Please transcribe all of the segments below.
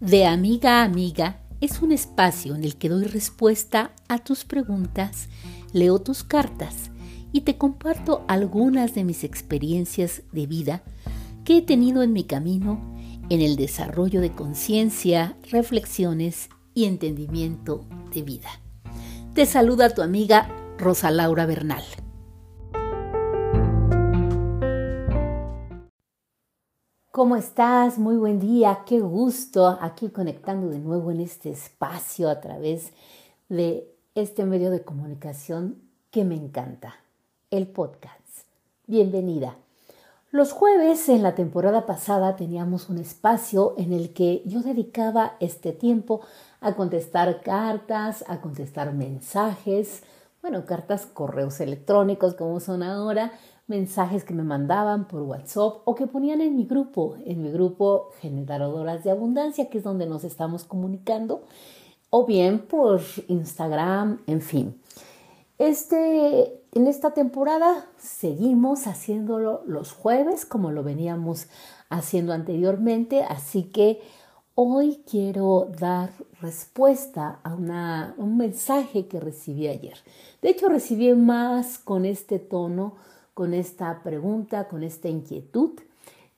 De amiga a amiga es un espacio en el que doy respuesta a tus preguntas, leo tus cartas y te comparto algunas de mis experiencias de vida que he tenido en mi camino en el desarrollo de conciencia, reflexiones y entendimiento de vida. Te saluda tu amiga Rosa Laura Bernal. ¿Cómo estás? Muy buen día, qué gusto aquí conectando de nuevo en este espacio a través de este medio de comunicación que me encanta, el podcast. Bienvenida. Los jueves en la temporada pasada teníamos un espacio en el que yo dedicaba este tiempo a contestar cartas, a contestar mensajes, bueno, cartas, correos electrónicos como son ahora, mensajes que me mandaban por WhatsApp o que ponían en mi grupo, en mi grupo Generadoras de Abundancia, que es donde nos estamos comunicando, o bien por Instagram, en fin. Este, en esta temporada seguimos haciéndolo los jueves como lo veníamos haciendo anteriormente, así que hoy quiero dar respuesta a una, un mensaje que recibí ayer. De hecho, recibí más con este tono con esta pregunta, con esta inquietud,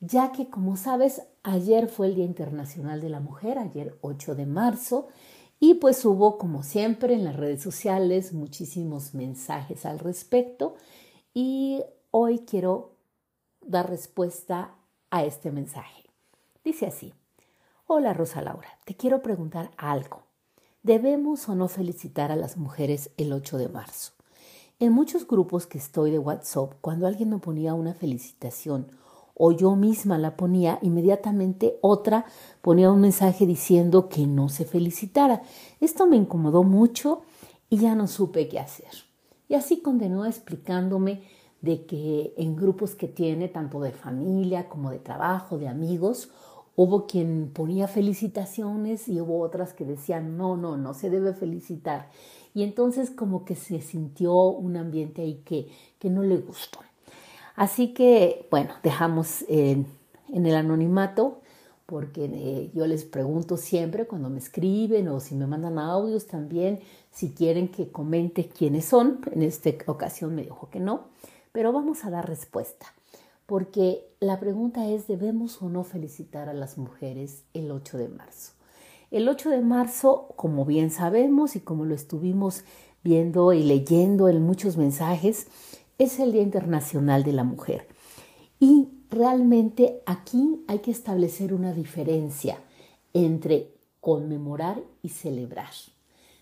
ya que como sabes, ayer fue el Día Internacional de la Mujer, ayer 8 de marzo, y pues hubo, como siempre, en las redes sociales muchísimos mensajes al respecto y hoy quiero dar respuesta a este mensaje. Dice así, hola Rosa Laura, te quiero preguntar algo. ¿Debemos o no felicitar a las mujeres el 8 de marzo? En muchos grupos que estoy de WhatsApp, cuando alguien me ponía una felicitación o yo misma la ponía, inmediatamente otra ponía un mensaje diciendo que no se felicitara. Esto me incomodó mucho y ya no supe qué hacer. Y así continuó explicándome de que en grupos que tiene, tanto de familia como de trabajo, de amigos, hubo quien ponía felicitaciones y hubo otras que decían, no, no, no se debe felicitar. Y entonces como que se sintió un ambiente ahí que, que no le gustó. Así que, bueno, dejamos en, el anonimato porque eh, yo les pregunto siempre cuando me escriben o si me mandan audios también, si quieren que comente quiénes son. En esta ocasión me dijo que no, pero vamos a dar respuesta, porque la pregunta es, ¿debemos o no felicitar a las mujeres el 8 de marzo? El 8 de marzo, como bien sabemos y como lo estuvimos viendo y leyendo en muchos mensajes, es el Día Internacional de la Mujer. Y realmente aquí hay que establecer una diferencia entre conmemorar y celebrar.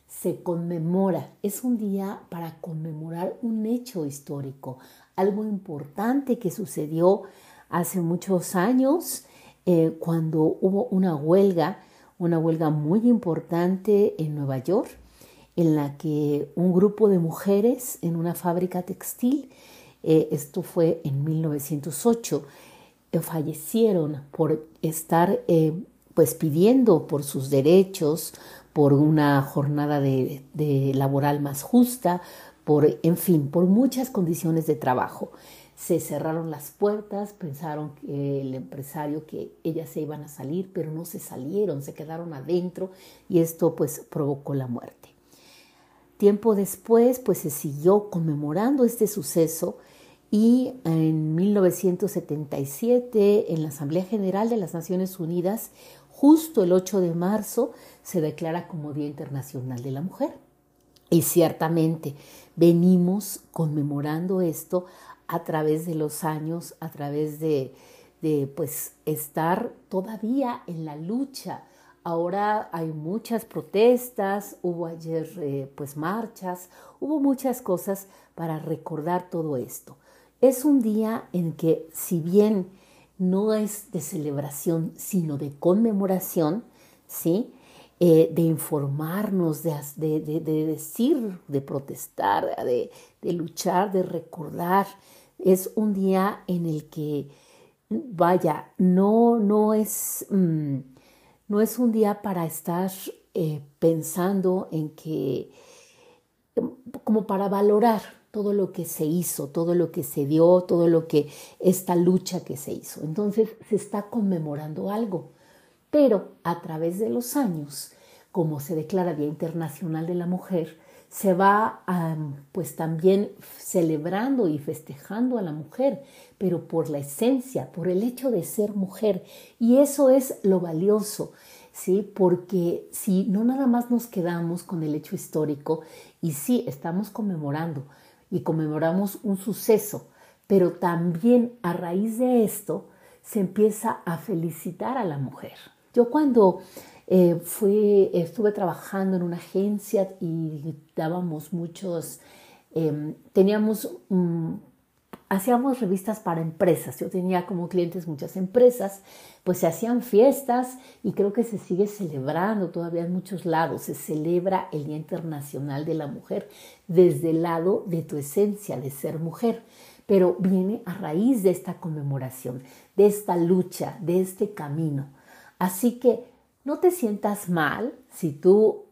Se conmemora, es un día para conmemorar un hecho histórico, algo importante que sucedió hace muchos años eh, cuando hubo una huelga una huelga muy importante en Nueva York, en la que un grupo de mujeres en una fábrica textil, eh, esto fue en 1908, eh, fallecieron por estar eh, pues pidiendo por sus derechos, por una jornada de, de laboral más justa, por, en fin, por muchas condiciones de trabajo se cerraron las puertas, pensaron que el empresario que ellas se iban a salir, pero no se salieron, se quedaron adentro y esto pues provocó la muerte. Tiempo después pues se siguió conmemorando este suceso y en 1977 en la Asamblea General de las Naciones Unidas, justo el 8 de marzo, se declara como Día Internacional de la Mujer. Y ciertamente venimos conmemorando esto a través de los años, a través de, pues estar todavía en la lucha. Ahora hay muchas protestas, hubo ayer eh, pues marchas, hubo muchas cosas para recordar todo esto. Es un día en que si bien no es de celebración, sino de conmemoración, ¿sí? Eh, de informarnos, de, de, decir, de protestar, de, luchar, de recordar. Es un día en el que, vaya, no, no, es, mm, no es un día para estar eh, pensando en que, como para valorar todo lo que se hizo, todo lo que se dio, todo lo que, esta lucha que se hizo. Entonces se está conmemorando algo Pero a través de los años, como se declara Día Internacional de la Mujer, se va pues también celebrando y festejando a la mujer, pero por la esencia, por el hecho de ser mujer. Y eso es lo valioso, ¿sí? Porque si no nada más nos quedamos con el hecho histórico, y sí, estamos conmemorando y conmemoramos un suceso, pero también a raíz de esto se empieza a felicitar a la mujer. Yo cuando eh, estuve trabajando en una agencia y dábamos muchos, em, teníamos, hacíamos revistas para empresas. Yo tenía como clientes muchas empresas, pues se hacían fiestas y creo que se sigue celebrando todavía en muchos lados. Se celebra el Día Internacional de la Mujer desde el lado de tu esencia de ser mujer pero viene a raíz de esta conmemoración, de esta lucha, de este camino. Así que no te sientas mal si tú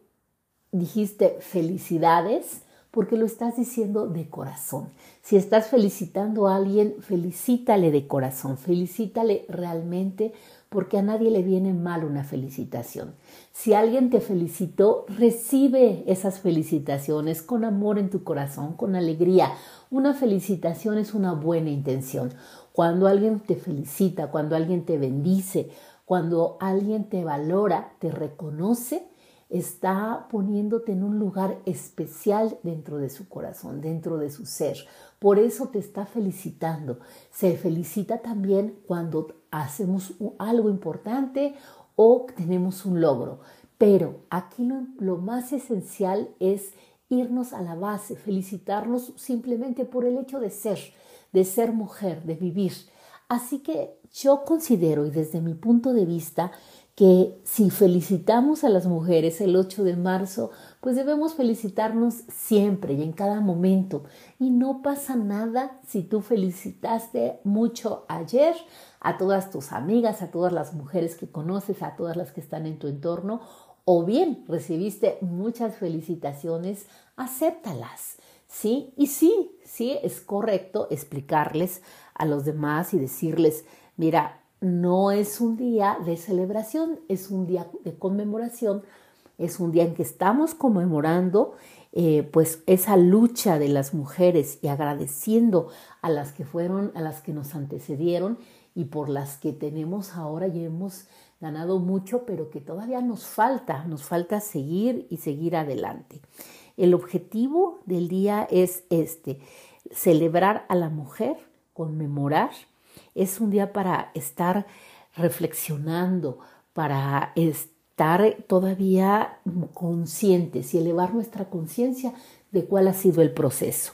dijiste felicidades porque lo estás diciendo de corazón. Si estás felicitando a alguien, felicítale de corazón, felicítale realmente porque a nadie le viene mal una felicitación. Si alguien te felicitó, recibe esas felicitaciones con amor en tu corazón, con alegría. Una felicitación es una buena intención. Cuando alguien te felicita, cuando alguien te bendice, cuando alguien te valora, te reconoce, está poniéndote en un lugar especial dentro de su corazón, dentro de su ser. Por eso te está felicitando. Se felicita también cuando hacemos algo importante o tenemos un logro. Pero aquí lo, lo más esencial es irnos a la base, felicitarnos simplemente por el hecho de ser, de ser mujer, de vivir. Así que yo considero, y desde mi punto de vista, que si felicitamos a las mujeres el 8 de marzo, pues debemos felicitarnos siempre y en cada momento. Y no pasa nada si tú felicitaste mucho ayer a todas tus amigas, a todas las mujeres que conoces, a todas las que están en tu entorno, o bien recibiste muchas felicitaciones, acéptalas. ¿Sí? Y sí, sí, es correcto explicarles a los demás y decirles, mira, no es un día de celebración, es un día de conmemoración, es un día en que estamos conmemorando eh, pues esa lucha de las mujeres y agradeciendo a las que fueron, a las que nos antecedieron y por las que tenemos ahora y hemos ganado mucho, pero que todavía nos falta, nos falta seguir y seguir adelante. El objetivo del día es este, celebrar a la mujer, conmemorar es un día para estar reflexionando, para estar todavía conscientes y elevar nuestra conciencia de cuál ha sido el proceso.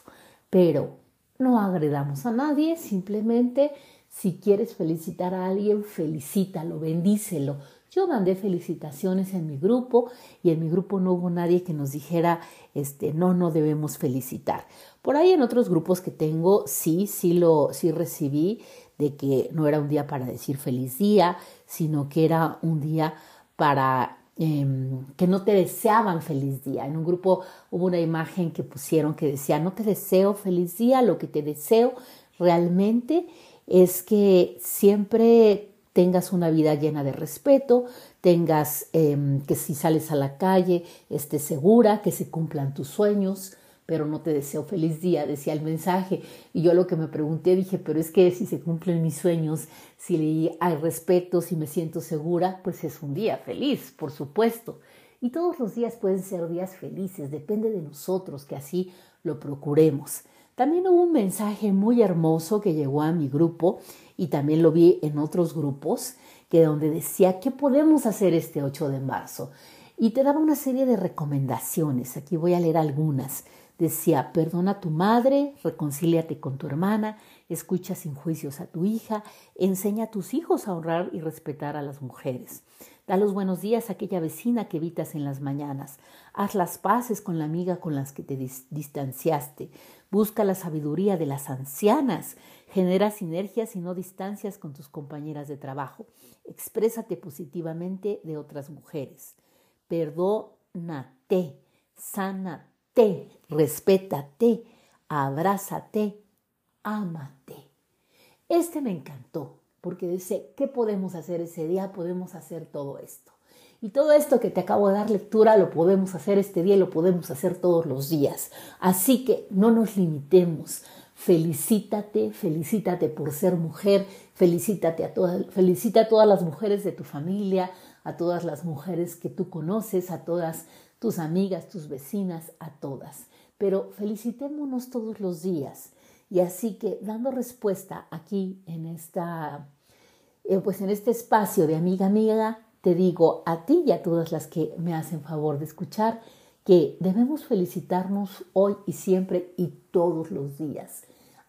Pero no agredamos a nadie, simplemente si quieres felicitar a alguien, felicítalo, bendícelo. Yo mandé felicitaciones en mi grupo y en mi grupo no hubo nadie que nos dijera, este, no, no debemos felicitar. Por ahí en otros grupos que tengo, sí, sí lo, sí recibí de que no era un día para decir feliz día, sino que era un día para em, que no te deseaban feliz día. En un grupo hubo una imagen que pusieron que decía, no te deseo feliz día, lo que te deseo realmente es que siempre tengas una vida llena de respeto, tengas em, que si sales a la calle estés segura, que se cumplan tus sueños, pero no te deseo feliz día, decía el mensaje. Y yo lo que me pregunté dije, pero es que si se cumplen mis sueños, si hay respeto, si me siento segura, pues es un día feliz, por supuesto. Y todos los días pueden ser días felices, depende de nosotros que así lo procuremos. También hubo un mensaje muy hermoso que llegó a mi grupo y también lo vi en otros grupos, que donde decía, ¿qué podemos hacer este 8 de marzo? Y te daba una serie de recomendaciones, aquí voy a leer algunas. Decía, perdona a tu madre, reconcíliate con tu hermana, escucha sin juicios a tu hija, enseña a tus hijos a honrar y respetar a las mujeres. Da los buenos días a aquella vecina que evitas en las mañanas. Haz las paces con la amiga con las que te distanciaste. Busca la sabiduría de las ancianas. Genera sinergias y no distancias con tus compañeras de trabajo. Exprésate positivamente de otras mujeres. Perdónate, sánate respétate, abrázate, ámate. Este me encantó. porque dice, ¿qué podemos hacer ese día? Podemos hacer todo esto. Y todo esto que te acabo de dar lectura lo podemos hacer este día y lo podemos hacer todos los días. Así que no nos limitemos. Felicítate, felicítate por ser mujer, felicítate a todas, felicita a todas las mujeres de tu familia, a todas las mujeres que tú conoces, a todas tus amigas, tus vecinas, a todas. Pero felicitémonos todos los días. Y así que dando respuesta aquí en esta eh, pues en este espacio de amiga amiga te digo a ti y a todas las que me hacen favor de escuchar que debemos felicitarnos hoy y siempre y todos los días.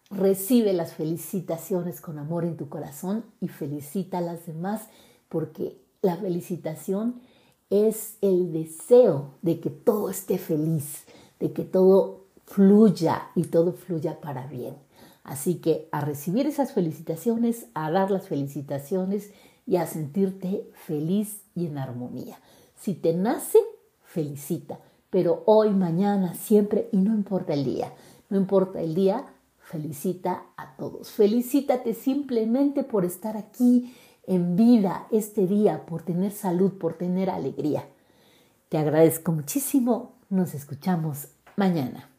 Recibe las felicitaciones con amor en tu corazón y felicita a las demás porque la felicitación es el deseo de que todo esté feliz, de que todo fluya y todo fluya para bien. Así que a recibir esas felicitaciones, a dar las felicitaciones y a sentirte feliz y en armonía. Si te nace, felicita, pero hoy, mañana, siempre y no importa el día, no importa el día, felicita a todos. Felicítate simplemente por estar aquí en vida este día, por tener salud, por tener alegría. Te agradezco muchísimo. Nos escuchamos mañana.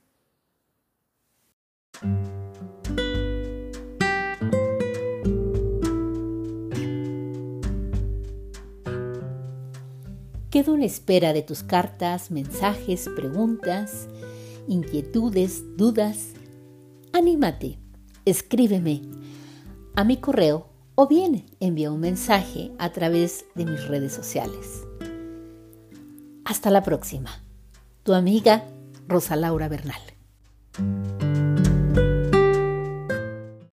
Quedo en espera de tus cartas, mensajes, preguntas, inquietudes, dudas. Anímate, escríbeme a mi correo o bien envía un mensaje a través de mis redes sociales. Hasta la próxima. Tu amiga Rosa Laura Bernal.